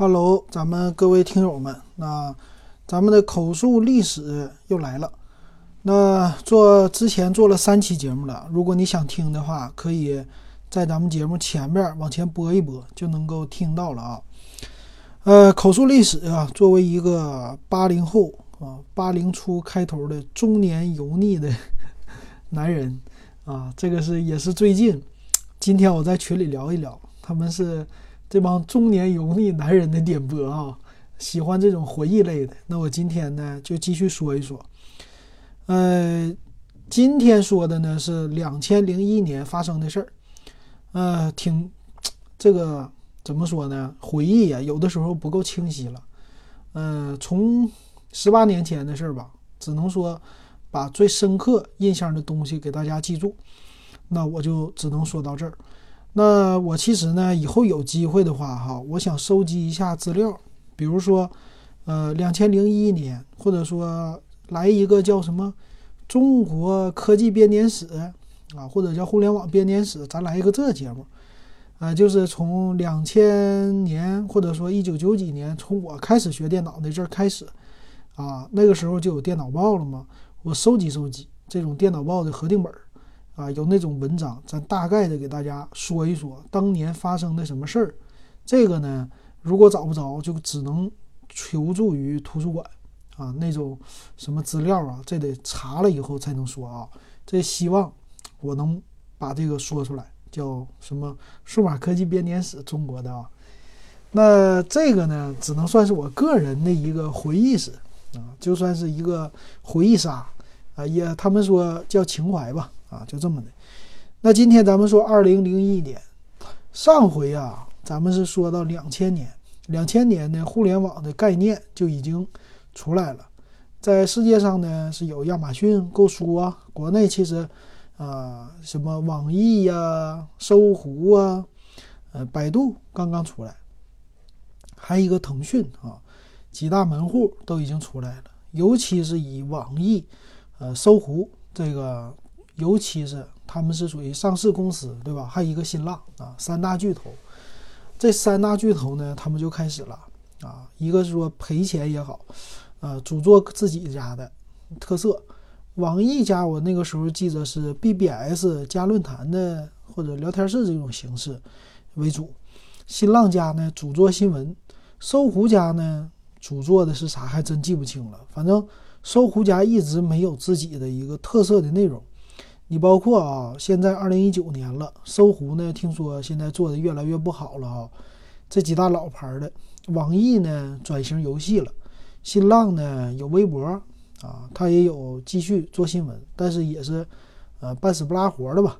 Hello，咱们各位听友们，那咱们的口述历史又来了。那做之前做了三期节目了，如果你想听的话，可以在咱们节目前面往前播一播，就能够听到了啊。呃，口述历史啊，作为一个八零后啊，八零初开头的中年油腻的男人啊，这个是也是最近，今天我在群里聊一聊，他们是。这帮中年油腻男人的点播啊，喜欢这种回忆类的。那我今天呢，就继续说一说。呃，今天说的呢是两千零一年发生的事儿。呃，挺这个怎么说呢？回忆啊，有的时候不够清晰了。呃，从十八年前的事儿吧，只能说把最深刻印象的东西给大家记住。那我就只能说到这儿。那我其实呢，以后有机会的话，哈，我想收集一下资料，比如说，呃，两千零一年，或者说来一个叫什么中国科技编年史啊，或者叫互联网编年史，咱来一个这节目，啊，就是从两千年或者说一九九几年，从我开始学电脑那阵儿开始，啊，那个时候就有电脑报了嘛，我收集收集这种电脑报的核定本儿。啊，有那种文章，咱大概的给大家说一说当年发生的什么事儿。这个呢，如果找不着，就只能求助于图书馆啊，那种什么资料啊，这得查了以后才能说啊。这希望我能把这个说出来，叫什么《数码科技编年史》中国的啊。那这个呢，只能算是我个人的一个回忆史啊，就算是一个回忆杀啊，也他们说叫情怀吧。啊，就这么的。那今天咱们说二零零一年，上回啊，咱们是说到两千年，两千年呢互联网的概念就已经出来了。在世界上呢，是有亚马逊购书啊，国内其实啊，什么网易呀、搜狐啊、呃，百度刚刚出来，还有一个腾讯啊，几大门户都已经出来了。尤其是以网易、呃，搜狐这个。尤其是他们是属于上市公司，对吧？还有一个新浪啊，三大巨头。这三大巨头呢，他们就开始了啊，一个是说赔钱也好，呃，主做自己家的特色。网易家我那个时候记得是 BBS 加论坛的或者聊天室这种形式为主。新浪家呢主做新闻，搜狐家呢主做的是啥还真记不清了。反正搜狐家一直没有自己的一个特色的内容。你包括啊，现在二零一九年了，搜狐呢，听说现在做的越来越不好了啊。这几大老牌的，网易呢转型游戏了，新浪呢有微博啊，它也有继续做新闻，但是也是呃半死不拉活的吧。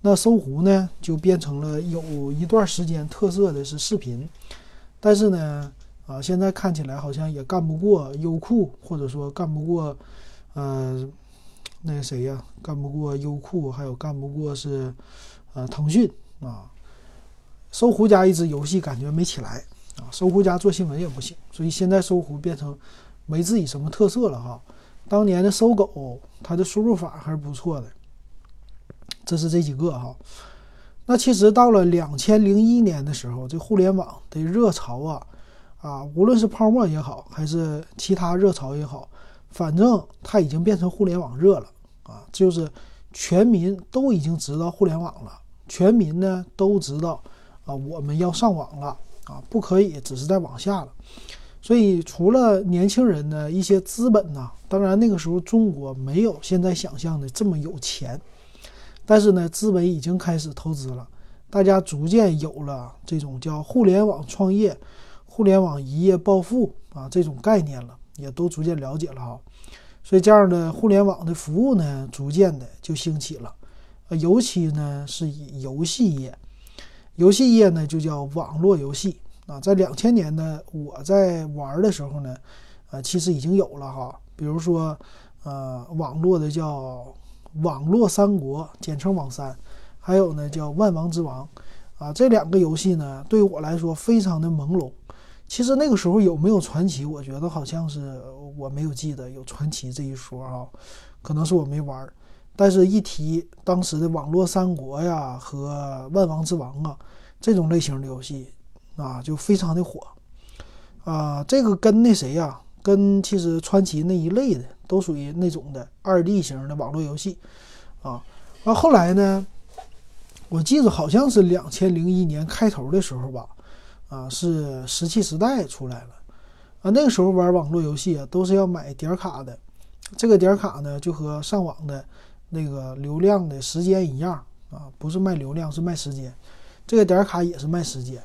那搜狐呢就变成了有一段时间特色的是视频，但是呢啊现在看起来好像也干不过优酷，或者说干不过呃。那个谁呀，干不过优酷，还有干不过是，呃，腾讯啊。搜狐家一直游戏感觉没起来啊，搜狐家做新闻也不行，所以现在搜狐变成没自己什么特色了哈。当年的搜狗，它的输入法还是不错的。这是这几个哈。那其实到了两千零一年的时候，这互联网的热潮啊，啊，无论是泡沫也好，还是其他热潮也好，反正它已经变成互联网热了。啊，就是全民都已经知道互联网了，全民呢都知道啊，我们要上网了啊，不可以只是在网下了。所以除了年轻人呢，一些资本呢，当然那个时候中国没有现在想象的这么有钱，但是呢，资本已经开始投资了，大家逐渐有了这种叫互联网创业、互联网一夜暴富啊这种概念了，也都逐渐了解了哈。所以这样的互联网的服务呢，逐渐的就兴起了，呃，尤其呢是以游戏业，游戏业呢就叫网络游戏啊。在两千年呢，我在玩的时候呢，呃，其实已经有了哈，比如说，呃，网络的叫网络三国，简称网三，还有呢叫万王之王，啊，这两个游戏呢，对我来说非常的朦胧。其实那个时候有没有传奇？我觉得好像是我没有记得有传奇这一说啊，可能是我没玩。但是，一提当时的网络三国呀和万王之王啊这种类型的游戏啊，就非常的火。啊，这个跟那谁呀，跟其实传奇那一类的都属于那种的二 D 型的网络游戏啊。完后来呢，我记得好像是两千零一年开头的时候吧，啊，是石器时代出来了啊。那个时候玩网络游戏啊，都是要买点卡的，这个点卡呢，就和上网的那个流量的时间一样啊，不是卖流量，是卖时间。这个点卡也是卖时间。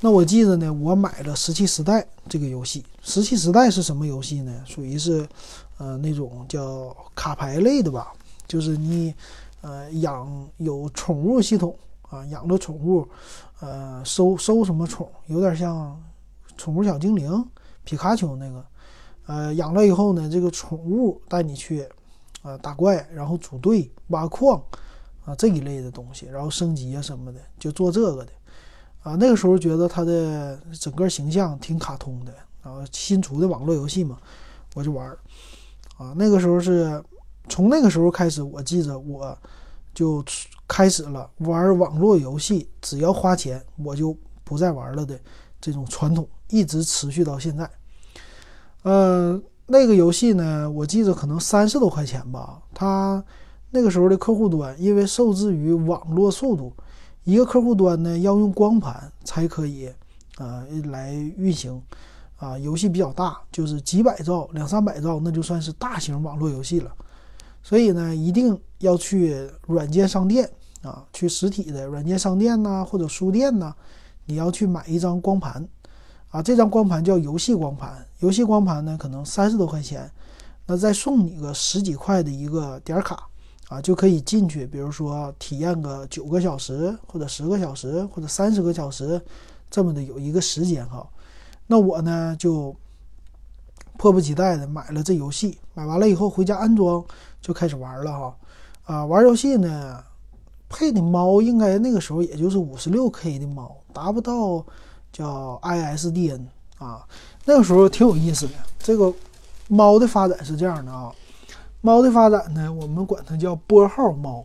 那我记得呢，我买了《石器时代》这个游戏。《石器时代》是什么游戏呢？属于是，呃，那种叫卡牌类的吧。就是你，呃，养有宠物系统啊，养了宠物，呃，收收什么宠，有点像宠物小精灵、皮卡丘那个。呃，养了以后呢，这个宠物带你去，呃，打怪，然后组队、挖矿啊这一类的东西，然后升级啊什么的，就做这个的。啊，那个时候觉得它的整个形象挺卡通的，然后新出的网络游戏嘛，我就玩。啊，那个时候是从那个时候开始，我记着我就开始了玩网络游戏，只要花钱我就不再玩了的这种传统，一直持续到现在。呃，那个游戏呢，我记着可能三十多块钱吧，它那个时候的客户端因为受制于网络速度。一个客户端呢，要用光盘才可以，呃，来运行，啊，游戏比较大，就是几百兆、两三百兆，那就算是大型网络游戏了。所以呢，一定要去软件商店啊，去实体的软件商店呐，或者书店呐，你要去买一张光盘，啊，这张光盘叫游戏光盘，游戏光盘呢，可能三十多块钱，那再送你个十几块的一个点卡。啊，就可以进去，比如说体验个九个小时，或者十个小时，或者三十个小时，这么的有一个时间哈。那我呢就迫不及待的买了这游戏，买完了以后回家安装就开始玩了哈。啊，玩游戏呢配的猫应该那个时候也就是五十六 K 的猫，达不到叫 ISDN 啊。那个时候挺有意思的，这个猫的发展是这样的啊。猫的发展呢，我们管它叫拨号猫。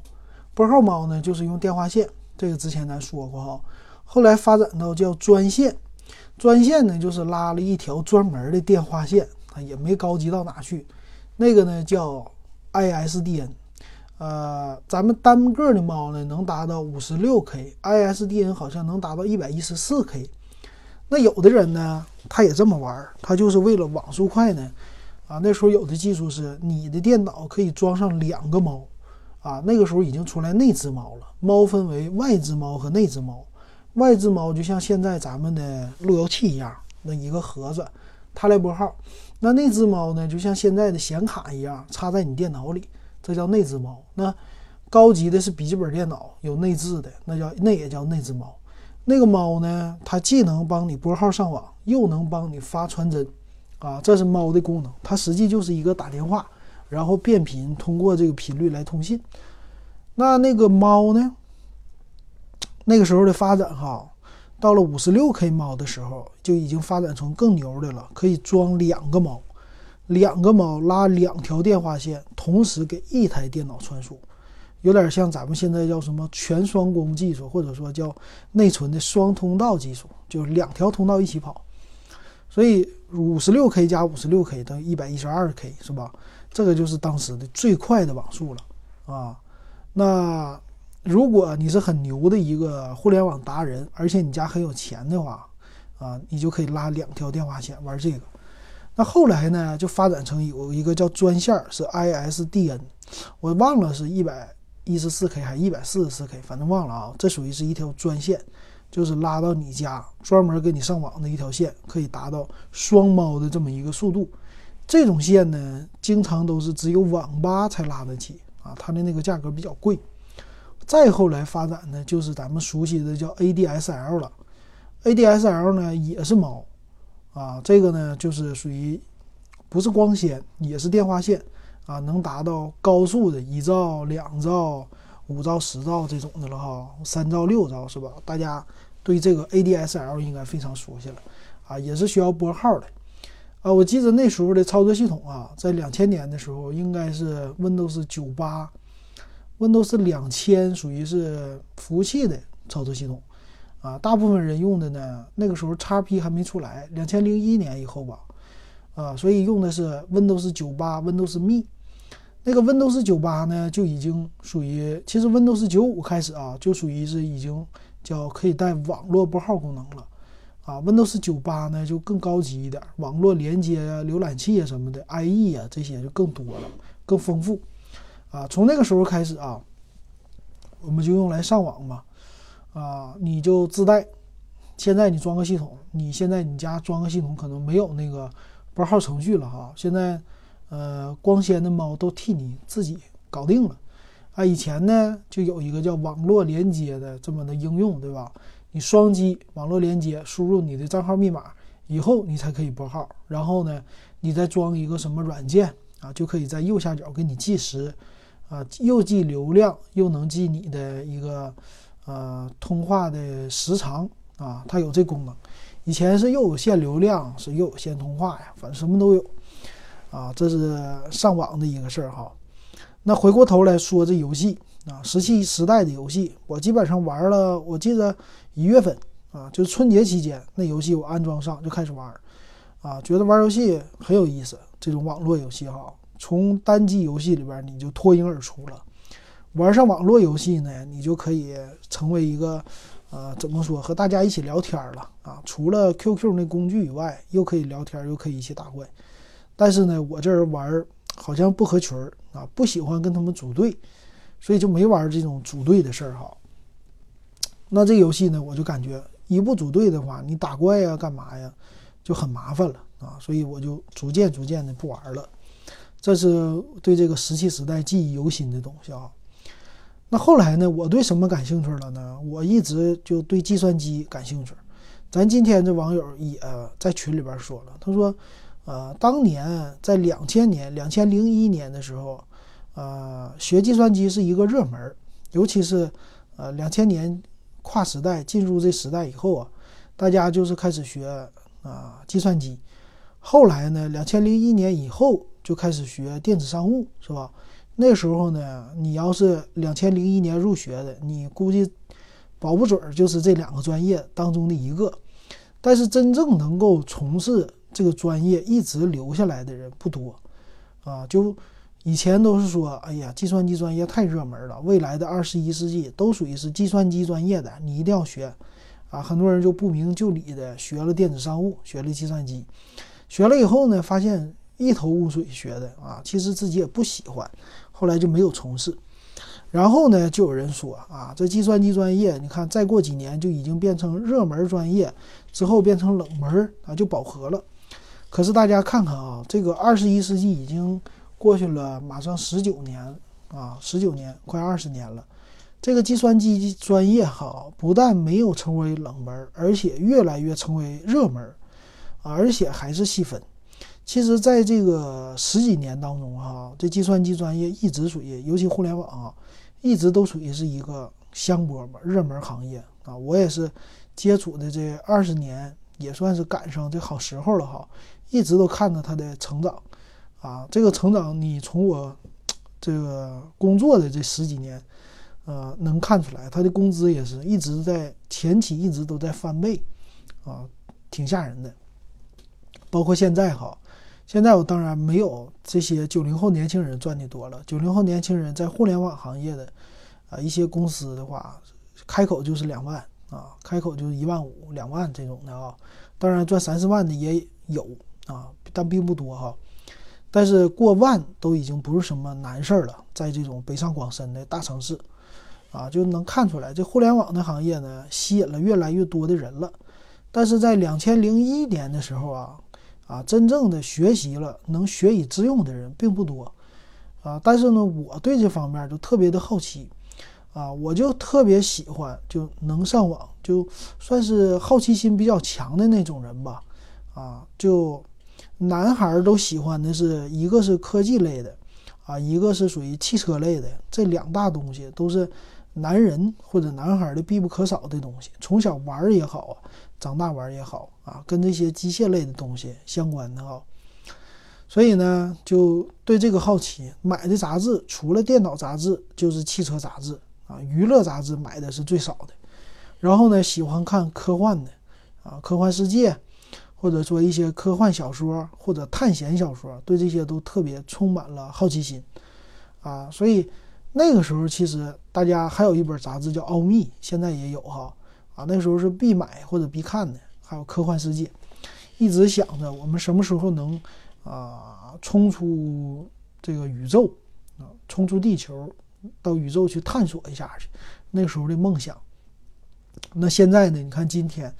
拨号猫呢，就是用电话线，这个之前咱说过哈。后来发展到叫专线，专线呢就是拉了一条专门的电话线，啊也没高级到哪去。那个呢叫 ISDN，呃，咱们单个的猫呢能达到五十六 K，ISDN 好像能达到一百一十四 K。那有的人呢，他也这么玩，他就是为了网速快呢。啊，那时候有的技术是你的电脑可以装上两个猫，啊，那个时候已经出来内置猫了。猫分为外置猫和内置猫，外置猫就像现在咱们的路由器一样，那一个盒子，它来拨号。那内置猫呢，就像现在的显卡一样，插在你电脑里，这叫内置猫。那高级的是笔记本电脑有内置的，那叫那也叫内置猫。那个猫呢，它既能帮你拨号上网，又能帮你发传真。啊，这是猫的功能，它实际就是一个打电话，然后变频，通过这个频率来通信。那那个猫呢？那个时候的发展哈，到了五十六 K 猫的时候，就已经发展成更牛的了，可以装两个猫，两个猫拉两条电话线，同时给一台电脑传输，有点像咱们现在叫什么全双工技术，或者说叫内存的双通道技术，就是两条通道一起跑。所以五十六 K 加五十六 K 等于一百一十二 K 是吧？这个就是当时的最快的网速了啊。那如果你是很牛的一个互联网达人，而且你家很有钱的话啊，你就可以拉两条电话线玩这个。那后来呢，就发展成有一个叫专线，是 ISDN，我忘了是一百一十四 K 还是一百四十四 K，反正忘了啊。这属于是一条专线。就是拉到你家，专门给你上网的一条线，可以达到双猫的这么一个速度。这种线呢，经常都是只有网吧才拉得起啊，它的那个价格比较贵。再后来发展呢，就是咱们熟悉的叫 ADSL 了。ADSL 呢也是猫啊，这个呢就是属于不是光纤，也是电话线啊，能达到高速的一兆、两兆。五兆、十兆这种的了哈，三兆、六兆是吧？大家对这个 ADSL 应该非常熟悉了啊，也是需要拨号的啊。我记得那时候的操作系统啊，在两千年的时候应该是 Windows 九八，Windows 两千属于是服务器的操作系统啊，大部分人用的呢，那个时候 XP 还没出来，两千零一年以后吧，啊，所以用的是 Windows 九八、Windows Me。那个 Windows 九八呢，就已经属于，其实 Windows 九五开始啊，就属于是已经叫可以带网络拨号功能了。啊，Windows 九八呢就更高级一点，网络连接啊、浏览器啊什么的，IE 啊这些就更多了，更丰富。啊，从那个时候开始啊，我们就用来上网嘛。啊，你就自带。现在你装个系统，你现在你家装个系统可能没有那个拨号程序了哈。现在，呃，光纤的猫都替你自己搞定了。啊，以前呢就有一个叫网络连接的这么的应用，对吧？你双击网络连接，输入你的账号密码以后，你才可以拨号。然后呢，你再装一个什么软件啊，就可以在右下角给你计时，啊，又记流量，又能记你的一个呃通话的时长啊，它有这功能。以前是又有限流量，是又有限通话呀，反正什么都有啊。这是上网的一个事儿哈。那回过头来说这游戏。啊，石器时代的游戏，我基本上玩了。我记得一月份啊，就是春节期间，那游戏我安装上就开始玩，啊，觉得玩游戏很有意思。这种网络游戏哈，从单机游戏里边你就脱颖而出了。玩上网络游戏呢，你就可以成为一个，呃，怎么说，和大家一起聊天了啊。除了 QQ 那工具以外，又可以聊天，又可以一起打怪。但是呢，我这人玩好像不合群儿啊，不喜欢跟他们组队。所以就没玩这种组队的事儿哈。那这游戏呢，我就感觉一不组队的话，你打怪呀、干嘛呀，就很麻烦了啊。所以我就逐渐逐渐的不玩了。这是对这个石器时代记忆犹新的东西啊。那后来呢，我对什么感兴趣了呢？我一直就对计算机感兴趣。咱今天这网友也在群里边说了，他说，呃，当年在两千年、两千零一年的时候。呃，学计算机是一个热门，尤其是呃两千年跨时代进入这时代以后啊，大家就是开始学啊计算机。后来呢，两千零一年以后就开始学电子商务，是吧？那时候呢，你要是两千零一年入学的，你估计保不准儿就是这两个专业当中的一个。但是真正能够从事这个专业一直留下来的人不多啊，就。以前都是说，哎呀，计算机专业太热门了，未来的二十一世纪都属于是计算机专业的，你一定要学，啊，很多人就不明就里的学了电子商务，学了计算机，学了以后呢，发现一头雾水，学的啊，其实自己也不喜欢，后来就没有从事。然后呢，就有人说啊，这计算机专业，你看再过几年就已经变成热门专业，之后变成冷门啊，就饱和了。可是大家看看啊，这个二十一世纪已经。过去了，马上十九年啊，十九年，快二十年了。这个计算机专业哈，不但没有成为冷门，而且越来越成为热门，而且还是细分。其实，在这个十几年当中哈，这计算机专业一直属于，尤其互联网啊，一直都属于是一个香饽饽、热门行业啊。我也是接触的这二十年，也算是赶上这好时候了哈，一直都看着它的成长。啊，这个成长，你从我这个工作的这十几年，呃，能看出来，他的工资也是一直在前期一直都在翻倍，啊，挺吓人的。包括现在哈，现在我当然没有这些九零后年轻人赚的多了。九零后年轻人在互联网行业的啊一些公司的话，开口就是两万啊，开口就是一万五、两万这种的啊。当然赚三四万的也有啊，但并不多哈。但是过万都已经不是什么难事儿了，在这种北上广深的大城市，啊，就能看出来，这互联网的行业呢，吸引了越来越多的人了。但是在两千零一年的时候啊，啊，真正的学习了能学以致用的人并不多，啊，但是呢，我对这方面就特别的好奇，啊，我就特别喜欢就能上网，就算是好奇心比较强的那种人吧，啊，就。男孩都喜欢的是一个是科技类的，啊，一个是属于汽车类的，这两大东西都是男人或者男孩的必不可少的东西。从小玩也好啊，长大玩也好啊，跟这些机械类的东西相关的哈。所以呢，就对这个好奇，买的杂志除了电脑杂志就是汽车杂志啊，娱乐杂志买的是最少的。然后呢，喜欢看科幻的啊，科幻世界，或者说一些科幻小说或者探险小说，对这些都特别充满了好奇心啊。所以那个时候，其实大家还有一本杂志叫《奥秘》，现在也有哈啊，那时候是必买或者必看的。还有科幻世界，一直想着我们什么时候能啊冲出这个宇宙啊，冲出地球，到宇宙去探索一下去。那时候的梦想。那现在呢？你看今天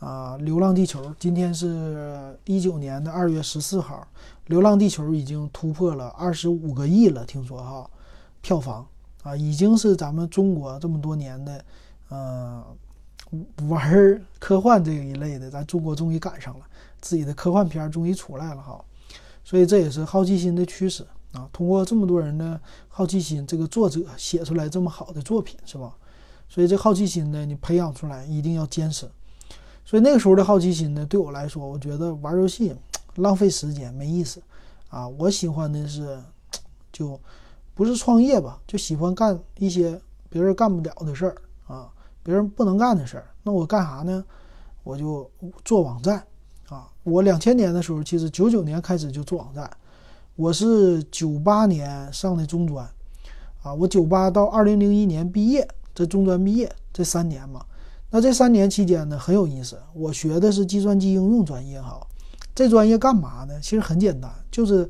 啊，《流浪地球》今天是一九年的二月十四号，《流浪地球》已经突破了二十五个亿了，听说哈，票房啊，已经是咱们中国这么多年的呃。玩科幻这一类的，咱中国终于赶上了，自己的科幻片儿终于出来了哈，所以这也是好奇心的驱使啊。通过这么多人的好奇心，这个作者写出来这么好的作品，是吧？所以这好奇心呢，你培养出来一定要坚持。所以那个时候的好奇心呢，对我来说，我觉得玩游戏浪费时间没意思啊。我喜欢的是，就不是创业吧，就喜欢干一些别人干不了的事儿啊。别人不能干的事儿，那我干啥呢？我就做网站啊！我两千年的时候，其实九九年开始就做网站。我是九八年上的中专啊，我九八到二零零一年毕业，这中专毕业这三年嘛。那这三年期间呢，很有意思。我学的是计算机应用专业哈，这专业干嘛呢？其实很简单，就是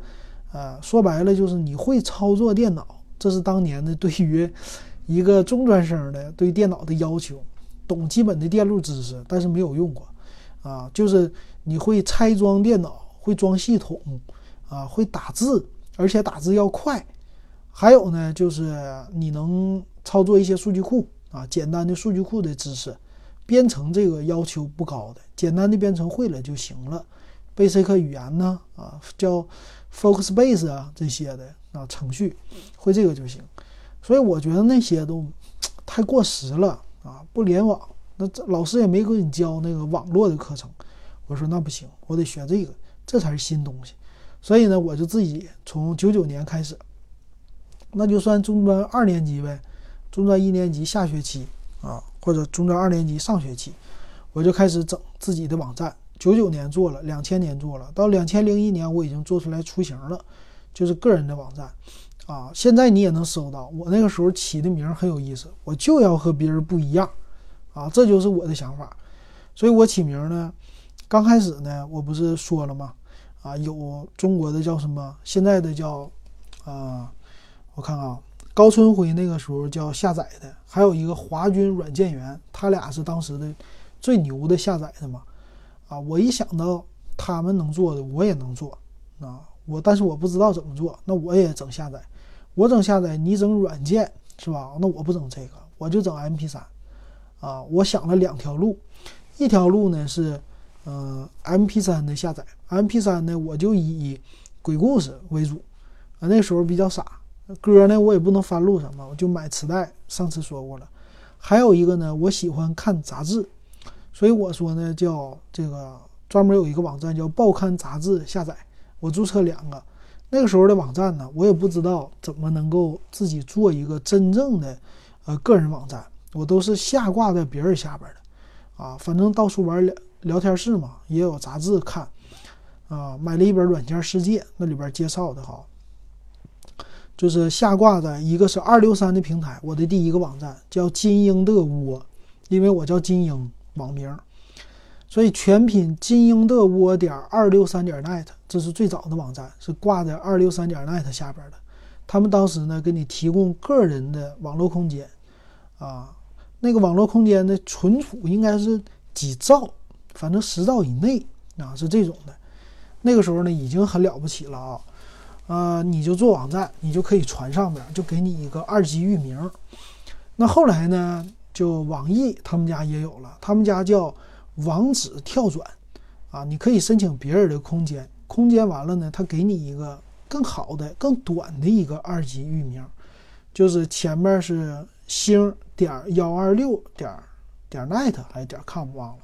呃，说白了就是你会操作电脑，这是当年的对于。一个中专生的对电脑的要求，懂基本的电路知识，但是没有用过，啊，就是你会拆装电脑，会装系统，啊，会打字，而且打字要快，还有呢，就是你能操作一些数据库，啊，简单的数据库的知识，编程这个要求不高的，简单的编程会了就行了，Basic 语言呢，啊，叫 Focusbase 啊这些的啊程序，会这个就行。所以我觉得那些都太过时了啊！不联网，那这老师也没给你教那个网络的课程。我说那不行，我得学这个，这才是新东西。所以呢，我就自己从九九年开始，那就算中专二年级呗，中专一年级下学期啊，或者中专二年级上学期，我就开始整自己的网站。九九年做了，两千年做了，到两千零一年我已经做出来雏形了，就是个人的网站。啊，现在你也能搜到。我那个时候起的名很有意思，我就要和别人不一样，啊，这就是我的想法。所以我起名呢，刚开始呢，我不是说了吗？啊，有中国的叫什么，现在的叫，啊，我看啊，高春辉那个时候叫下载的，还有一个华军软件园，他俩是当时的最牛的下载的嘛。啊，我一想到他们能做的，我也能做，啊，我但是我不知道怎么做，那我也整下载。我整下载，你整软件是吧？那我不整这个，我就整 MP3，啊，我想了两条路，一条路呢是，呃，MP3 的下载，MP3 呢我就以鬼故事为主，啊，那时候比较傻，歌呢我也不能翻录什么，我就买磁带。上次说过了，还有一个呢，我喜欢看杂志，所以我说呢叫这个专门有一个网站叫报刊杂志下载，我注册两个。那个时候的网站呢，我也不知道怎么能够自己做一个真正的，呃，个人网站，我都是下挂在别人下边的，啊，反正到处玩聊聊天室嘛，也有杂志看，啊，买了一本《软件世界》，那里边介绍的哈，就是下挂在一个是二六三的平台，我的第一个网站叫金鹰的窝，因为我叫金鹰网名。所以全品金鹰的窝点二六三点 net，这是最早的网站，是挂在二六三点 net 下边的。他们当时呢，给你提供个人的网络空间，啊，那个网络空间的存储应该是几兆，反正十兆以内啊，是这种的。那个时候呢，已经很了不起了啊，呃，你就做网站，你就可以传上面，就给你一个二级域名。那后来呢，就网易他们家也有了，他们家叫。网址跳转，啊，你可以申请别人的空间，空间完了呢，他给你一个更好的、更短的一个二级域名，就是前面是星点幺二六点点 net 还是点 com 忘了，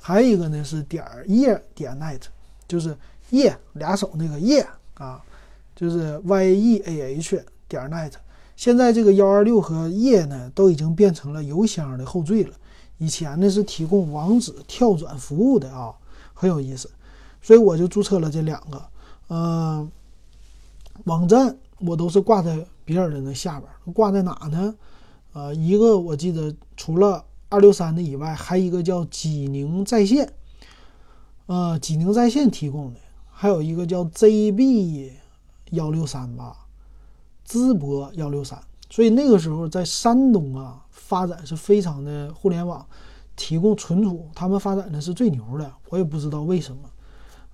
还有一个呢是点页点 net，就是页俩手那个页啊，就是 y e a h 点 net。现在这个幺二六和页呢都已经变成了邮箱的后缀了。以前呢是提供网址跳转服务的啊，很有意思，所以我就注册了这两个。嗯，网站我都是挂在别人的那下边，挂在哪呢？呃，一个我记得除了二六三的以外，还一个叫济宁在线，呃，济宁在线提供的，还有一个叫 ZB 幺六三吧，淄博幺六三。所以那个时候在山东啊，发展是非常的互联网提供存储，他们发展的是最牛的，我也不知道为什么。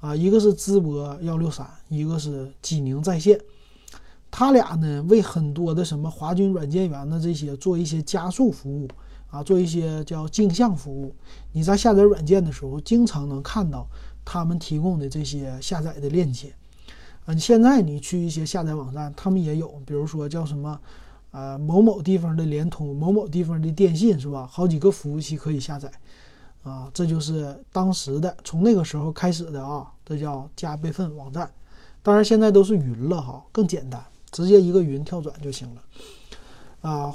啊，一个是淄博幺六三，一个是济宁在线，他俩呢为很多的什么华军软件园的这些做一些加速服务啊，做一些叫镜像服务。你在下载软件的时候，经常能看到他们提供的这些下载的链接。啊，现在你去一些下载网站，他们也有，比如说叫什么，呃，某某地方的联通，某某地方的电信，是吧？好几个服务器可以下载。啊，这就是当时的，从那个时候开始的啊，这叫加备份网站。当然现在都是云了哈，更简单，直接一个云跳转就行了。啊，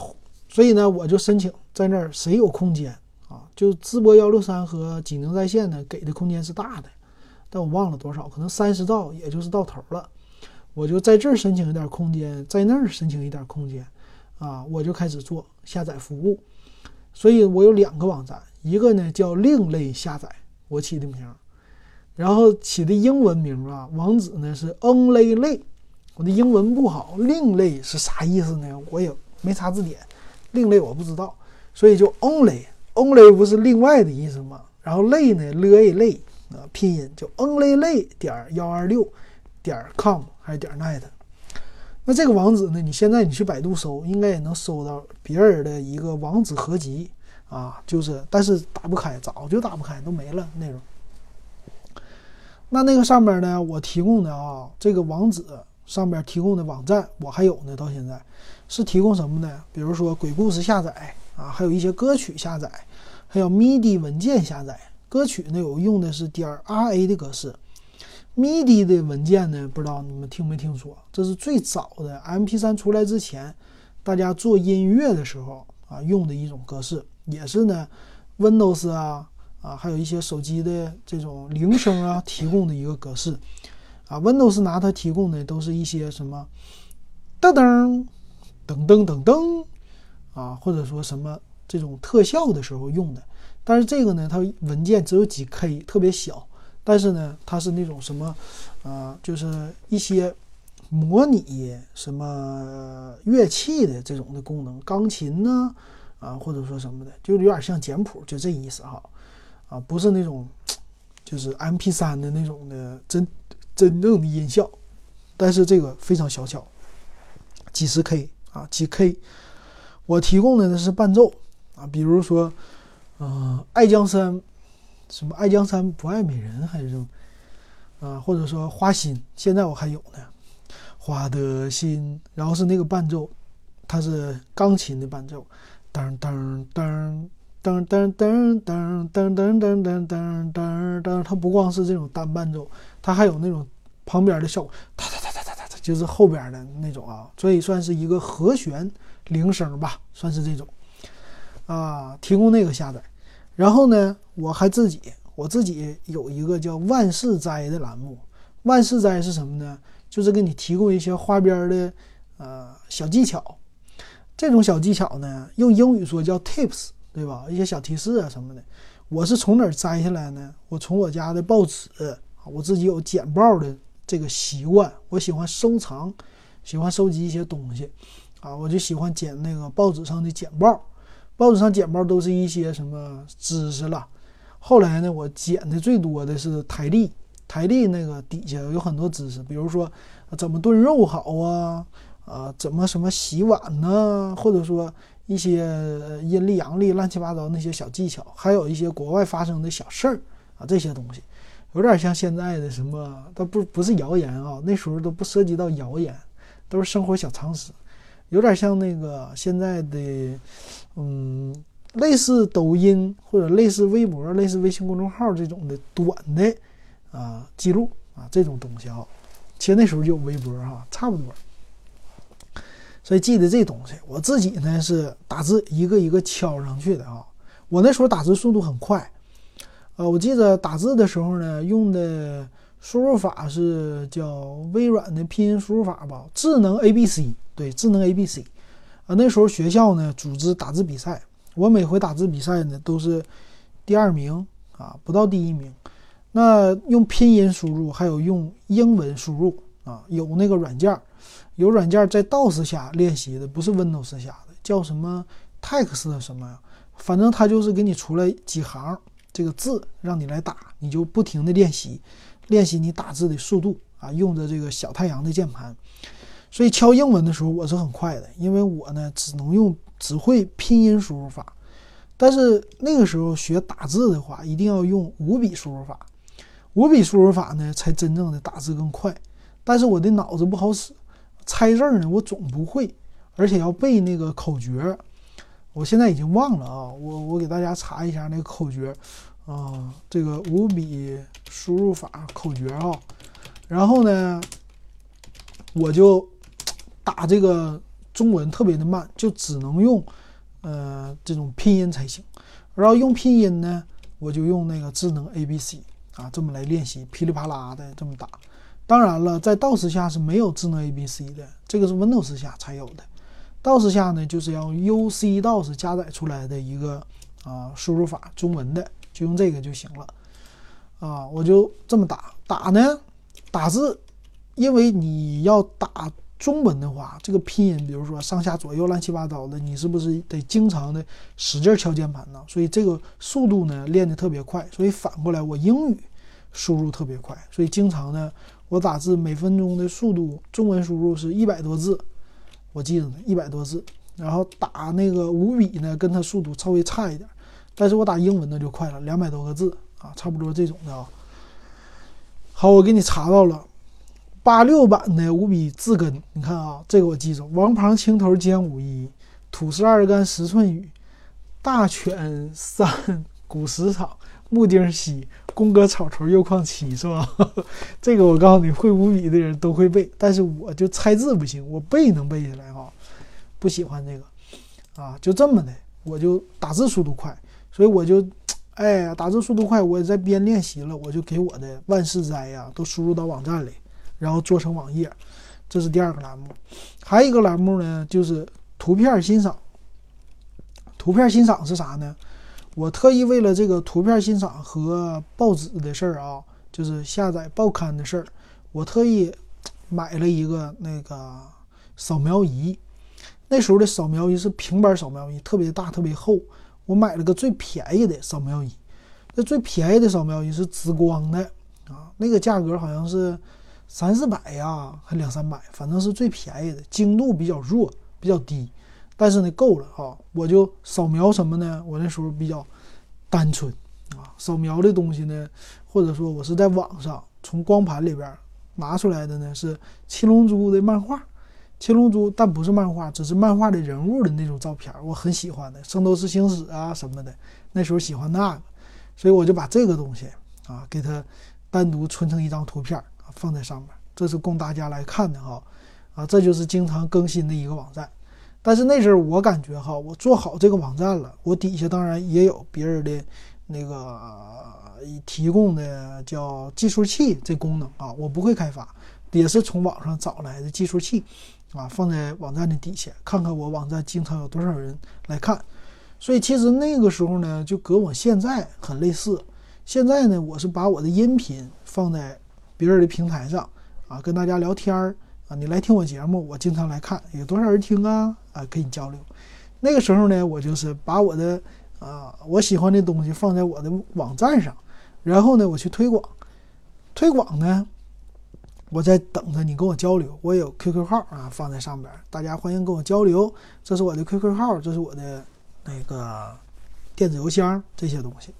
所以呢，我就申请在那儿，谁有空间啊？就淄博幺六三和济宁在线呢，给的空间是大的，但我忘了多少，可能三十兆，也就是到头了。我就在这儿申请一点空间，在那儿申请一点空间，啊，我就开始做下载服务。所以我有两个网站。一个呢叫另类下载，我起的名，然后起的英文名啊，网址呢是 only 类，我的英文不好，另类是啥意思呢？我也没查字典，另类我不知道，所以就 only，only 不是另外的意思吗？然后类呢了一类啊，拼音就 only 类点幺二六点 com 还是点 net，那这个网址呢，你现在你去百度搜，应该也能搜到别人的一个网址合集。啊，就是，但是打不开，早就打不开，都没了内容。那那个上面呢，我提供的啊，这个网址上面提供的网站，我还有呢，到现在是提供什么呢？比如说鬼故事下载啊，还有一些歌曲下载，还有 MIDI 文件下载。歌曲呢，我用的是点 RA 的格式，MIDI 的文件呢，不知道你们听没听说？这是最早的 MP3 出来之前，大家做音乐的时候啊用的一种格式。也是呢，Windows 啊啊，还有一些手机的这种铃声啊提供的一个格式啊。Windows 拿它提供的都是一些什么噔噔噔噔噔噔啊，或者说什么这种特效的时候用的。但是这个呢，它文件只有几 K，特别小。但是呢，它是那种什么啊，就是一些模拟什么乐器的这种的功能，钢琴呢。啊，或者说什么的，就有点像简谱，就这意思哈，啊，不是那种，就是 M P 三的那种的真真正的音效，但是这个非常小巧，几十 K 啊，几 K，我提供的呢是伴奏啊，比如说，嗯，爱江山，什么爱江山不爱美人还是什么，啊，或者说花心，现在我还有呢，花的心，然后是那个伴奏，它是钢琴的伴奏。噔噔噔噔噔噔噔噔噔噔噔噔噔噔，它不光是这种单伴奏，它还有那种旁边的效果，哒哒哒哒哒哒，就是后边的那种啊，所以算是一个和弦铃声吧，算是这种啊，提供那个下载。然后呢，我还自己我自己有一个叫万事斋的栏目，万事斋是什么呢？就是给你提供一些花边的呃小技巧。这种小技巧呢，用英语说叫 tips，对吧？一些小提示啊什么的。我是从哪儿摘下来呢？我从我家的报纸，我自己有剪报的这个习惯，我喜欢收藏，喜欢收集一些东西，啊，我就喜欢剪那个报纸上的剪报。报纸上剪报都是一些什么知识了。后来呢，我剪的最多的是台历，台历那个底下有很多知识，比如说怎么炖肉好啊。啊，怎么什么洗碗呢？或者说一些阴历阳历乱七八糟那些小技巧，还有一些国外发生的小事儿啊，这些东西有点像现在的什么，它不不是谣言啊，那时候都不涉及到谣言，都是生活小常识，有点像那个现在的，嗯，类似抖音或者类似微博、类似微信公众号这种的短的啊记录啊这种东西啊，其实那时候就有微博哈，差不多。所以记得这东西，我自己呢是打字一个一个敲上去的啊。我那时候打字速度很快，呃，我记得打字的时候呢，用的输入法是叫微软的拼音输入法吧，智能 A B C，对，智能 A B C。啊，那时候学校呢组织打字比赛，我每回打字比赛呢都是第二名啊，不到第一名。那用拼音输入，还有用英文输入啊，有那个软件，有软件在 DOS 下练习的，不是 Windows 下的，叫什么 Text 什么呀？反正它就是给你出来几行这个字，让你来打，你就不停的练习，练习你打字的速度啊，用着这个小太阳的键盘。所以敲英文的时候我是很快的，因为我呢只能用只会拼音输入法，但是那个时候学打字的话，一定要用五笔输入法。五笔输入法呢，才真正的打字更快。但是我的脑子不好使，猜字儿呢，我总不会，而且要背那个口诀，我现在已经忘了啊。我我给大家查一下那个口诀啊，这个五笔输入法口诀啊。然后呢，我就打这个中文特别的慢，就只能用呃这种拼音才行。然后用拼音呢，我就用那个智能 A B C。啊，这么来练习，噼里啪啦的这么打。当然了，在 DOS 下是没有智能 ABC 的，这个是 Windows 下才有的。DOS 下呢，就是要 UC DOS 加载出来的一个啊输入法，中文的，就用这个就行了。啊，我就这么打打呢，打字，因为你要打。中文的话，这个拼音，比如说上下左右乱七八糟的，你是不是得经常的使劲敲键盘呢？所以这个速度呢练得特别快。所以反过来，我英语输入特别快，所以经常呢，我打字每分钟的速度，中文输入是一百多字，我记得呢，一百多字。然后打那个五笔呢，跟它速度稍微差一点，但是我打英文的就快了，两百多个字啊，差不多这种的啊。好，我给你查到了。八六版的五笔字根，你看啊，这个我记住：王旁青头兼五一，土石二干十寸雨，大犬三古石草，木丁稀，宫格草头又况七，是吧？这个我告诉你会五笔的人都会背，但是我就猜字不行，我背能背下来啊。不喜欢这个啊，就这么的，我就打字速度快，所以我就，哎，打字速度快，我也在边练习了，我就给我的万事斋呀都输入到网站里。然后做成网页，这是第二个栏目。还有一个栏目呢，就是图片欣赏。图片欣赏是啥呢？我特意为了这个图片欣赏和报纸的事儿啊，就是下载报刊的事儿，我特意买了一个那个扫描仪。那时候的扫描仪是平板扫描仪，特别大，特别厚。我买了个最便宜的扫描仪。那最便宜的扫描仪是紫光的啊，那个价格好像是。三四百呀，还两三百，反正是最便宜的，精度比较弱，比较低，但是呢够了啊！我就扫描什么呢？我那时候比较单纯啊，扫描的东西呢，或者说我是在网上从光盘里边拿出来的呢，是七龙珠的漫画，七龙珠，但不是漫画，只是漫画的人物的那种照片，我很喜欢的，《圣斗士星矢》啊什么的，那时候喜欢那个，所以我就把这个东西啊，给它单独存成一张图片。放在上面，这是供大家来看的哈，啊，这就是经常更新的一个网站。但是那阵儿我感觉哈，我做好这个网站了，我底下当然也有别人的那个提供的叫计数器这功能啊，我不会开发，也是从网上找来的计数器啊，放在网站的底下，看看我网站经常有多少人来看。所以其实那个时候呢，就跟我现在很类似。现在呢，我是把我的音频放在。别人的平台上啊，跟大家聊天儿啊，你来听我节目，我经常来看，有多少人听啊？啊，跟你交流。那个时候呢，我就是把我的啊我喜欢的东西放在我的网站上，然后呢，我去推广。推广呢，我在等着你跟我交流。我有 QQ 号啊，放在上边，大家欢迎跟我交流。这是我的 QQ 号，这是我的那个电子邮箱，这些东西。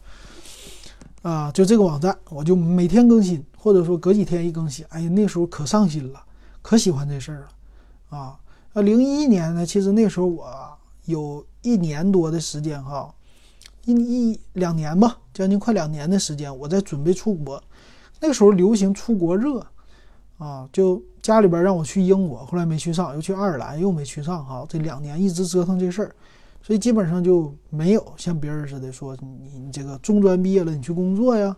啊，就这个网站，我就每天更新，或者说隔几天一更新。哎呀，那时候可上心了，可喜欢这事儿了。啊，那零一年呢，其实那时候我有一年多的时间哈，一一两年吧，将近快两年的时间，我在准备出国。那时候流行出国热，啊，就家里边让我去英国，后来没去上，又去爱尔兰，又没去上哈。这两年一直折腾这事儿，所以基本上就没有像别人似的说你你这个中专毕业了你去工作呀，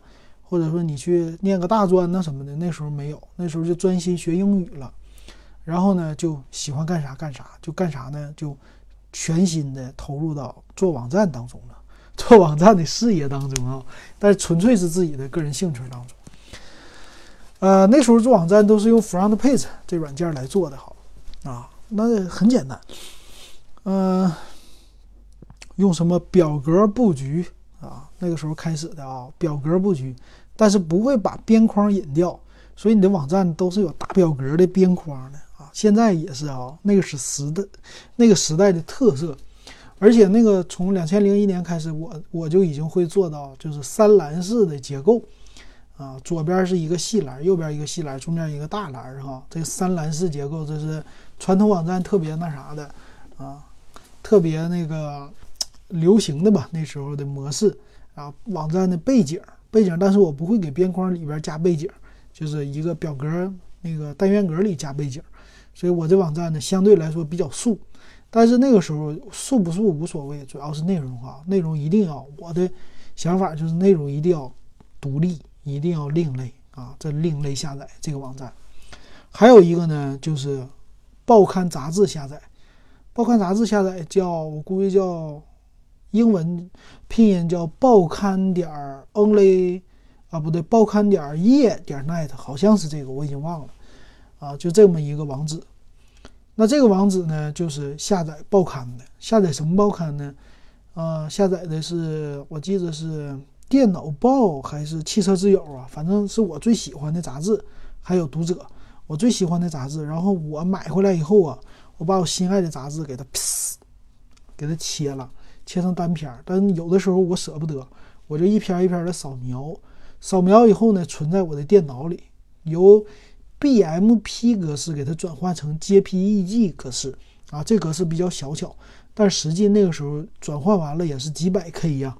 或者说你去念个大专呐什么的，那时候没有，那时候就专心学英语了。然后呢，就喜欢干啥干啥，就干啥呢？就全心的投入到做网站当中了，做网站的事业当中啊。但是纯粹是自己的个人兴趣当中。呃，那时候做网站都是用 FrontPage 这软件来做的，好啊，那很简单。嗯，用什么表格布局？那个时候开始的啊，表格布局，但是不会把边框隐掉，所以你的网站都是有大表格的边框的啊。现在也是啊，那个是时的，那个时代的特色，而且那个从两千零一年开始，我我就已经会做到就是三栏式的结构，啊，左边是一个细栏，右边一个细栏，中间一个大栏，哈，这三栏式结构这是传统网站特别那啥的啊，特别那个流行的吧，那时候的模式啊，网站的背景背景，但是我不会给边框里边加背景，就是一个表格那个单元格里加背景。所以我这网站呢，相对来说比较素，但是那个时候素不素无所谓，主要是内容化，内容一定要我的想法就是内容一定要独立，一定要另类啊，这另类下载这个网站。还有一个呢，就是报刊杂志下载，报刊杂志下载叫我估计叫英文拼音叫报刊点儿 only 啊，不对，报刊点儿页点 net，好像是这个，我已经忘了。啊，就这么一个网址，那这个网址呢，就是下载报刊的。下载什么报刊呢？啊，下载的是我记得是《电脑报》还是《汽车之友》啊？反正是我最喜欢的杂志，还有《读者》，我最喜欢的杂志。然后我买回来以后啊，我把我心爱的杂志给它给它切了，切成单片儿。但有的时候我舍不得，我就一篇一篇的扫描，扫描以后呢，存在我的电脑里，由。BMP 格式给它转换成 JPEG 格式啊，这格式比较小巧，但实际那个时候转换完了也是几百 K 呀，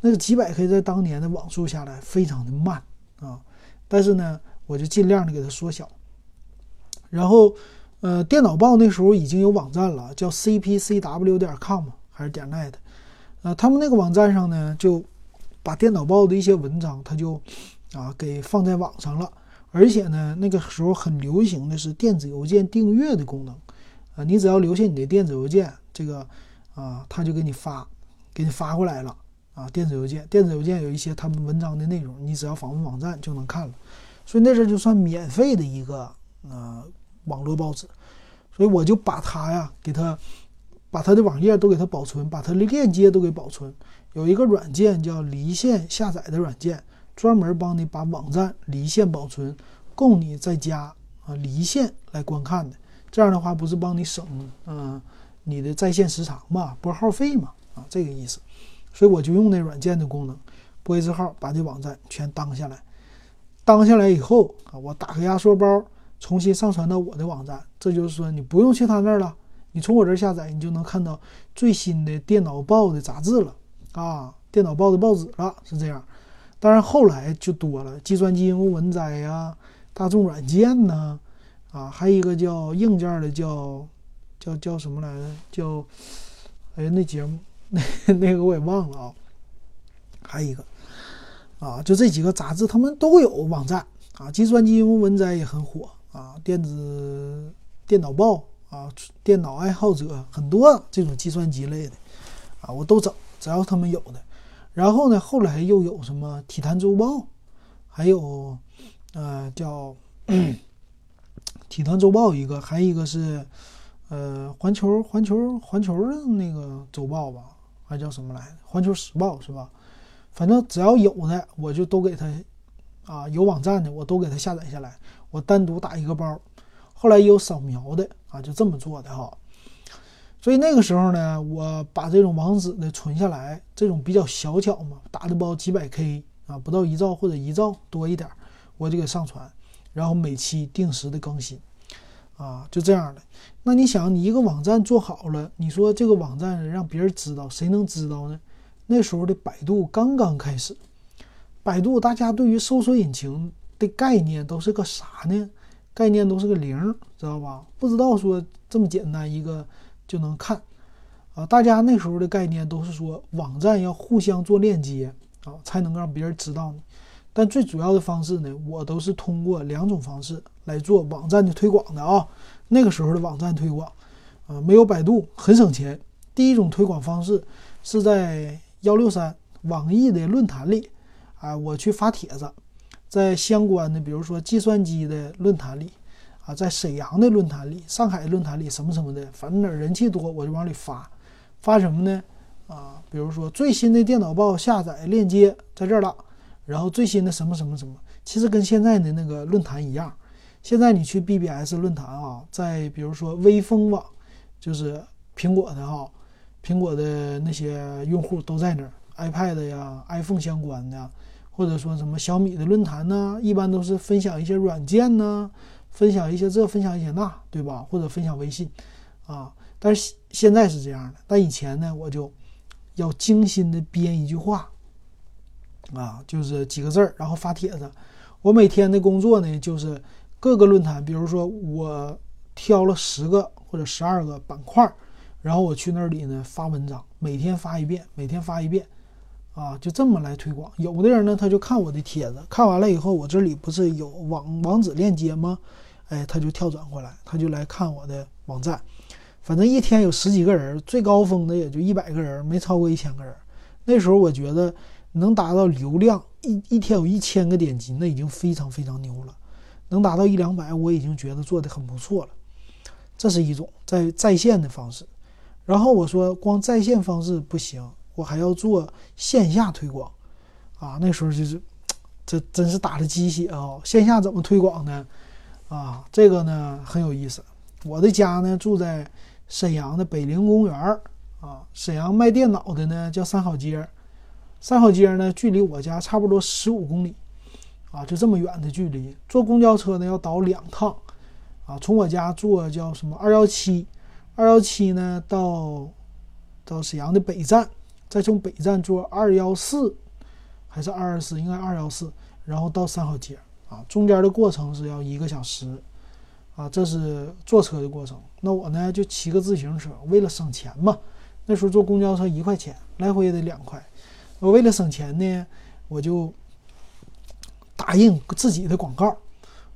那个几百 K 在当年的网速下来非常的慢啊。但是呢，我就尽量的给它缩小。然后，呃，电脑报那时候已经有网站了，叫 CPCW 点 com 还是点 net，呃，他们那个网站上呢，就把电脑报的一些文章，它就啊给放在网上了。而且呢，那个时候很流行的是电子邮件订阅的功能，啊，你只要留下你的电子邮件，这个啊，他就给你发，给你发过来了啊。电子邮件，电子邮件有一些他们文章的内容，你只要访问网站就能看了，所以那阵就算免费的一个呃网络报纸，所以我就把它呀，给它把它的网页都给它保存，把它的链接都给保存，有一个软件叫离线下载的软件。专门帮你把网站离线保存，供你在家啊离线来观看的。这样的话不是帮你省嗯你的在线时长嘛，拨号费嘛啊这个意思。所以我就用那软件的功能，拨一次号把这网站全当下来。当下来以后啊，我打开压缩包，重新上传到我的网站。这就是说你不用去他那儿了，你从我这下载，你就能看到最新的电脑报的杂志了啊，电脑报的报纸了，是这样。当然，后来就多了，计算机应用文摘呀，大众软件呐，啊，还有一个叫硬件的，叫叫叫什么来着？叫哎，那节目那那个我也忘了啊。还有一个啊，就这几个杂志，他们都有网站啊。计算机应用文摘也很火啊，电子电脑报啊，电脑爱好者很多这种计算机类的啊，我都整，只要他们有的。然后呢，后来又有什么《体坛周报》，还有，呃，叫《体坛周报》一个，还有一个是，呃，《环球环球环球》的那个周报吧，还叫什么来着？《环球时报》是吧？反正只要有的，我就都给他，啊，有网站的我都给他下载下来，我单独打一个包。后来有扫描的啊，就这么做的哈。所以那个时候呢，我把这种网址呢存下来，这种比较小巧嘛，打的包几百 K 啊，不到一兆或者一兆多一点，我就给上传，然后每期定时的更新，啊，就这样的。那你想，你一个网站做好了，你说这个网站让别人知道，谁能知道呢？那时候的百度刚刚开始，百度大家对于搜索引擎的概念都是个啥呢？概念都是个零，知道吧？不知道说这么简单一个。就能看，啊，大家那时候的概念都是说网站要互相做链接啊，才能让别人知道你。但最主要的方式呢，我都是通过两种方式来做网站的推广的啊。那个时候的网站推广，啊，没有百度，很省钱。第一种推广方式是在幺六三网易的论坛里，啊，我去发帖子，在相关的，比如说计算机的论坛里，啊，在沈阳的论坛里、上海论坛里什么什么的，反正哪儿人气多，我就往里发。发什么呢？啊，比如说最新的电脑报下载链接在这儿了。然后最新的什么什么什么，其实跟现在的那个论坛一样。现在你去 BBS 论坛啊，在比如说微风网，就是苹果的哈，苹果的那些用户都在那儿，iPad 呀、iPhone 相关的，或者说什么小米的论坛呢，一般都是分享一些软件呢，分享一些这，分享一些那，对吧？或者分享微信啊。但是现在是这样的，但以前呢，我就要精心的编一句话。啊，就是几个字儿，然后发帖子。我每天的工作呢，就是各个论坛，比如说我挑了十个或者十二个板块，然后我去那里呢发文章，每天发一遍，每天发一遍，啊，就这么来推广。有的人呢，他就看我的帖子，看完了以后，我这里不是有网网址链接吗？哎，他就跳转过来，他就来看我的网站。反正一天有十几个人，最高峰的也就一百个人，没超过一千个人。那时候我觉得。能达到流量一一天有一千个点击，那已经非常非常牛了。能达到一两百，我已经觉得做的很不错了。这是一种在在线的方式。然后我说，光在线方式不行，我还要做线下推广啊。那时候就是，这真是打了鸡血啊！线下怎么推广呢？啊，这个呢很有意思。我的家呢住在沈阳的北陵公园啊。沈阳卖电脑的呢叫三好街。三好街呢，距离我家差不多十五公里，啊，就这么远的距离。坐公交车呢要倒两趟，啊，从我家坐叫什么二幺七，二幺七呢到到沈阳的北站，再从北站坐二幺四，还是二二四？应该二幺四，然后到三号街，啊，中间的过程是要一个小时，啊，这是坐车的过程。那我呢就骑个自行车，为了省钱嘛。那时候坐公交车一块钱，来回也得两块。我为了省钱呢，我就打印自己的广告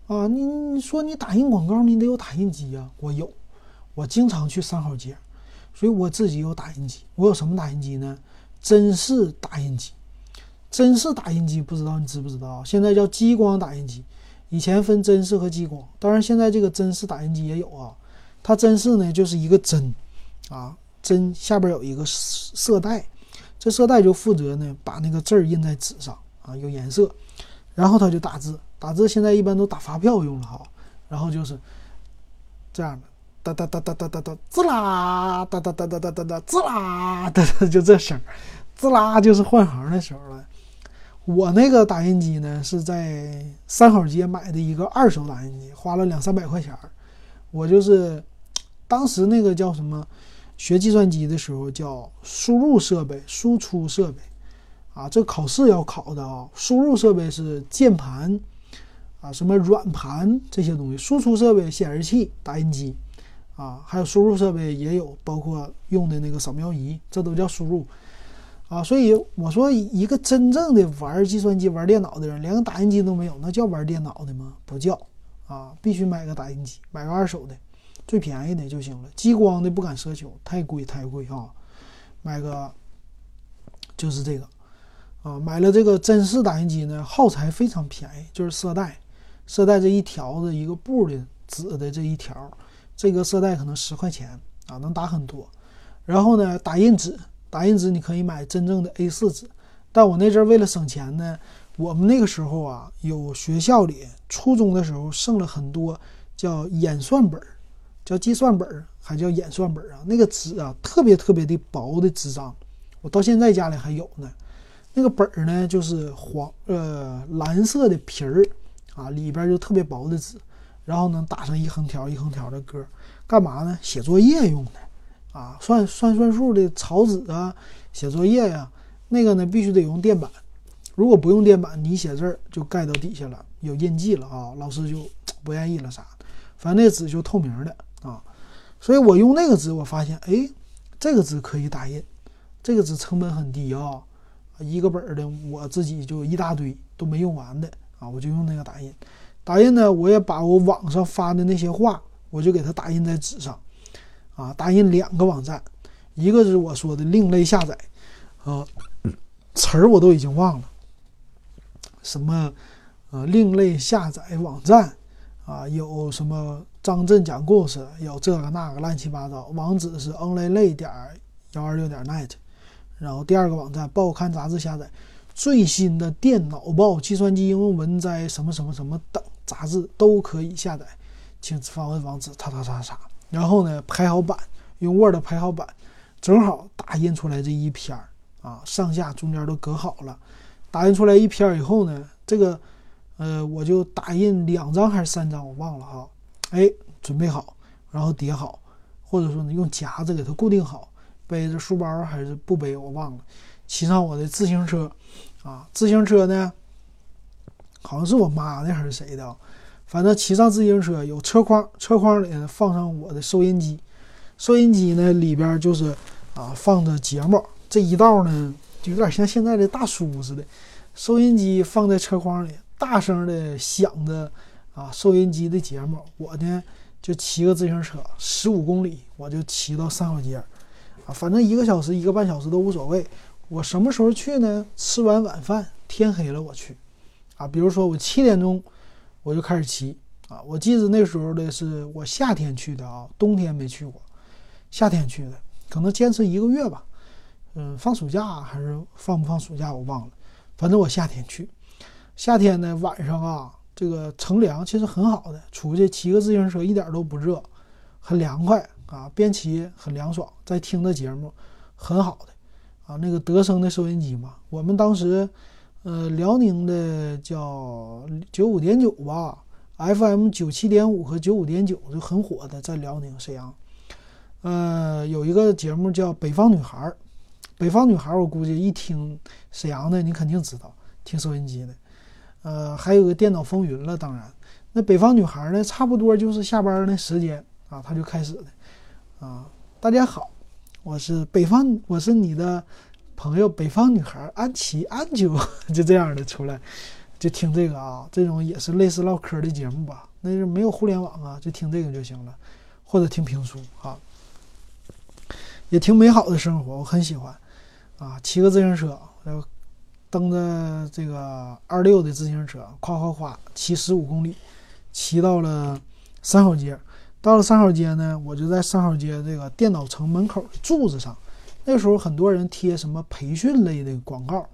啊！你说你打印广告，你得有打印机啊！我有，我经常去三号街，所以我自己有打印机。我有什么打印机呢？真式打印机。真式打印机不知道你知不知道？现在叫激光打印机，以前分真式和激光。当然现在这个真式打印机也有啊。它真式呢就是一个针啊，针下边有一个色带。这色带就负责呢，把那个字儿印在纸上啊，有颜色，然后它就打字。打字现在一般都打发票用了哈，然后就是这样的，哒哒哒哒哒哒哒，滋啦，哒哒哒哒哒哒哒，滋啦，哒哒就这声，滋啦就是换行的时候了。我那个打印机呢，是在三好街买的一个二手打印机，花了两三百块钱。我就是当时那个叫什么？学计算机的时候叫输入设备、输出设备，啊，这考试要考的啊。输入设备是键盘，啊，什么软盘这些东西；输出设备显示器、打印机，啊，还有输入设备也有，包括用的那个扫描仪，这都叫输入，啊。所以我说，一个真正的玩计算机、玩电脑的人，连个打印机都没有，那叫玩电脑的吗？不叫，啊，必须买个打印机，买个二手的。最便宜的就行了，激光的不敢奢求，太贵太贵啊！买个就是这个啊，买了这个真式打印机呢，耗材非常便宜，就是色带，色带这一条子一个布的纸的这一条，这个色带可能十块钱啊，能打很多。然后呢，打印纸，打印纸你可以买真正的 A4 纸，但我那阵为了省钱呢，我们那个时候啊，有学校里初中的时候剩了很多叫演算本儿。叫计算本儿，还叫演算本儿啊？那个纸啊，特别特别的薄的纸张，我到现在家里还有呢。那个本儿呢，就是黄呃蓝色的皮儿啊，里边就特别薄的纸，然后呢打上一横条一横条的格，干嘛呢？写作业用的啊，算算算数的草纸啊，写作业呀。那个呢必须得用电板，如果不用电板，你写字儿就盖到底下了，有印记了啊，老师就 不愿意了啥。反正那纸就透明的。啊，所以我用那个纸，我发现，哎，这个纸可以打印，这个纸成本很低啊，一个本儿的我自己就一大堆都没用完的啊，我就用那个打印。打印呢，我也把我网上发的那些话，我就给它打印在纸上，啊，打印两个网站，一个是我说的另类下载，啊，词儿我都已经忘了，什么，呃，另类下载网站，啊，有什么张震讲故事，有这个那个乱七八糟，网址是 onlylay 点幺二六点 net，然后第二个网站报刊杂志下载，最新的电脑报、计算机应用文摘什么什么什么等。杂志都可以下载，请访问网址，叉叉叉叉。然后呢，排好版，用 Word 排好版，正好打印出来这一篇儿啊，上下中间都隔好了。打印出来一篇儿以后呢，这个呃，我就打印两张还是三张，我忘了哈。哎，准备好，然后叠好，或者说呢，用夹子给它固定好，背着书包还是不背，我忘了。骑上我的自行车，啊，自行车呢？好像是我妈的还是谁的啊，反正骑上自行车有车筐，车筐里放上我的收音机，收音机呢里边就是啊放着节目，这一道呢就有点像现在的大叔似的，收音机放在车筐里，大声的响着啊收音机的节目，我呢就骑个自行车十五公里，我就骑到三好街，啊反正一个小时一个半小时都无所谓，我什么时候去呢？吃完晚饭天黑了我去。比如说我七点钟我就开始骑啊，我记得那时候的是我夏天去的啊，冬天没去过，夏天去的，可能坚持一个月吧，嗯，放暑假还是放不放暑假我忘了，反正我夏天去，夏天呢晚上啊，这个乘凉其实很好的，出去骑个自行车一点都不热，很凉快啊，边骑很凉爽，在听着节目很好的啊，那个德生的收音机嘛，我们当时。呃，辽宁的叫九五点九吧，FM 九七点五和九五点九就很火的，在辽宁沈阳。呃，有一个节目叫《北方女孩儿》，北方女孩儿，我估计一听沈阳的，你肯定知道，听收音机的。呃，还有个电脑风云了，当然，那北方女孩儿呢，差不多就是下班那时间啊，他就开始的。啊，大家好，我是北方，我是你的。朋友，北方女孩安琪、安九 就这样的出来，就听这个啊，这种也是类似唠嗑的节目吧。那是没有互联网啊，就听这个就行了，或者听评书啊，也挺美好的生活，我很喜欢啊。骑个自行车，然后蹬着这个二六的自行车，夸夸夸骑十五公里，骑到了三好街。到了三好街呢，我就在三好街这个电脑城门口的柱子上。那时候很多人贴什么培训类的广告，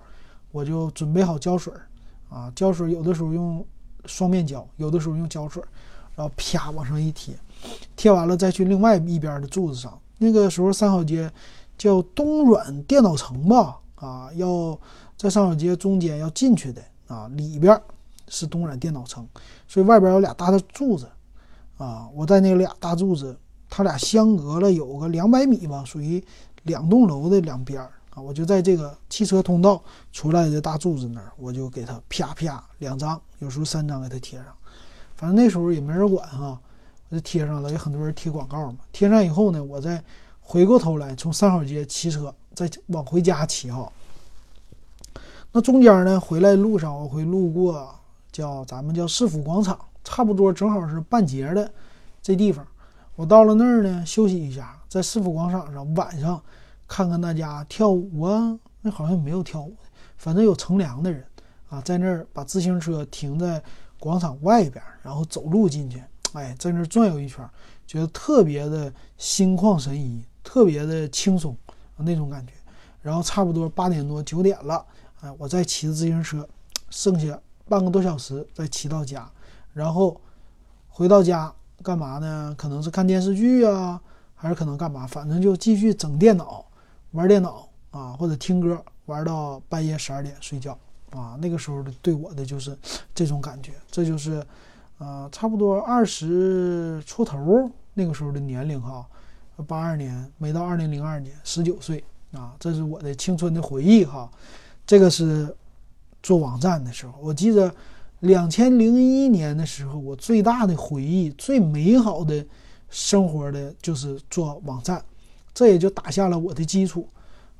我就准备好胶水儿啊，胶水有的时候用双面胶，有的时候用胶水，然后啪往上一贴，贴完了再去另外一边的柱子上。那个时候三好街叫东软电脑城吧，啊，要在三好街中间要进去的啊，里边是东软电脑城，所以外边有俩大的柱子啊，我在那俩大柱子，它俩相隔了有个两百米吧，属于。两栋楼的两边儿啊，我就在这个汽车通道出来的大柱子那儿，我就给它啪啪两张，有时候三张给它贴上。反正那时候也没人管哈，我就贴上了。有很多人贴广告嘛，贴上以后呢，我再回过头来从三好街骑车再往回家骑哈。那中间呢，回来路上我会路过叫咱们叫市府广场，差不多正好是半截的这地方。我到了那儿呢，休息一下，在市府广场上晚上看看大家跳舞啊，那好像没有跳舞，反正有乘凉的人啊，在那儿把自行车停在广场外边，然后走路进去，哎，在那儿转悠一圈，觉得特别的心旷神怡，特别的轻松那种感觉。然后差不多八点多九点了，哎，我再骑着自行车，剩下半个多小时再骑到家，然后回到家。干嘛呢？可能是看电视剧啊，还是可能干嘛？反正就继续整电脑，玩电脑啊，或者听歌，玩到半夜十二点睡觉啊。那个时候的对我的就是这种感觉，这就是，呃，差不多二十出头那个时候的年龄哈。八二年没到二零零二年，十九岁啊，这是我的青春的回忆哈。这个是做网站的时候，我记得。两千零一年的时候，我最大的回忆、最美好的生活的就是做网站，这也就打下了我的基础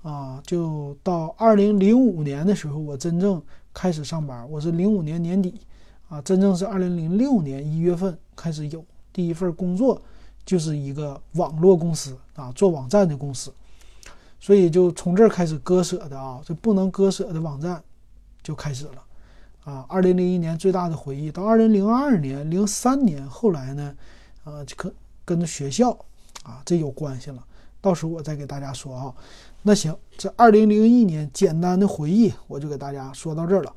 啊。就到二零零五年的时候，我真正开始上班，我是零五年年底啊，真正是二零零六年一月份开始有第一份工作，就是一个网络公司啊，做网站的公司。所以就从这儿开始割舍的啊，这不能割舍的网站就开始了啊。二零零一年最大的回忆，到二零零二年、零三年，后来呢，呃，跟跟着学校啊，这有关系了。到时候我再给大家说啊。那行，这二零零一年简单的回忆我就给大家说到这儿了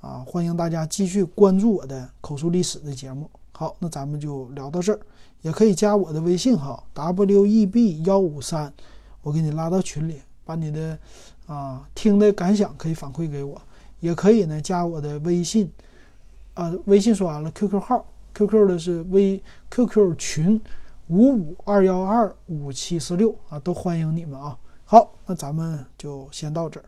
啊。欢迎大家继续关注我的口述历史的节目。好，那咱们就聊到这儿，也可以加我的微信哈，w e b 幺五三。我给你拉到群里，把你的啊听的感想可以反馈给我，也可以呢加我的微信，啊微信说完了，QQ 号，QQ 的是微 QQ 群五五二幺二五七四六啊，都欢迎你们啊。好，那咱们就先到这儿。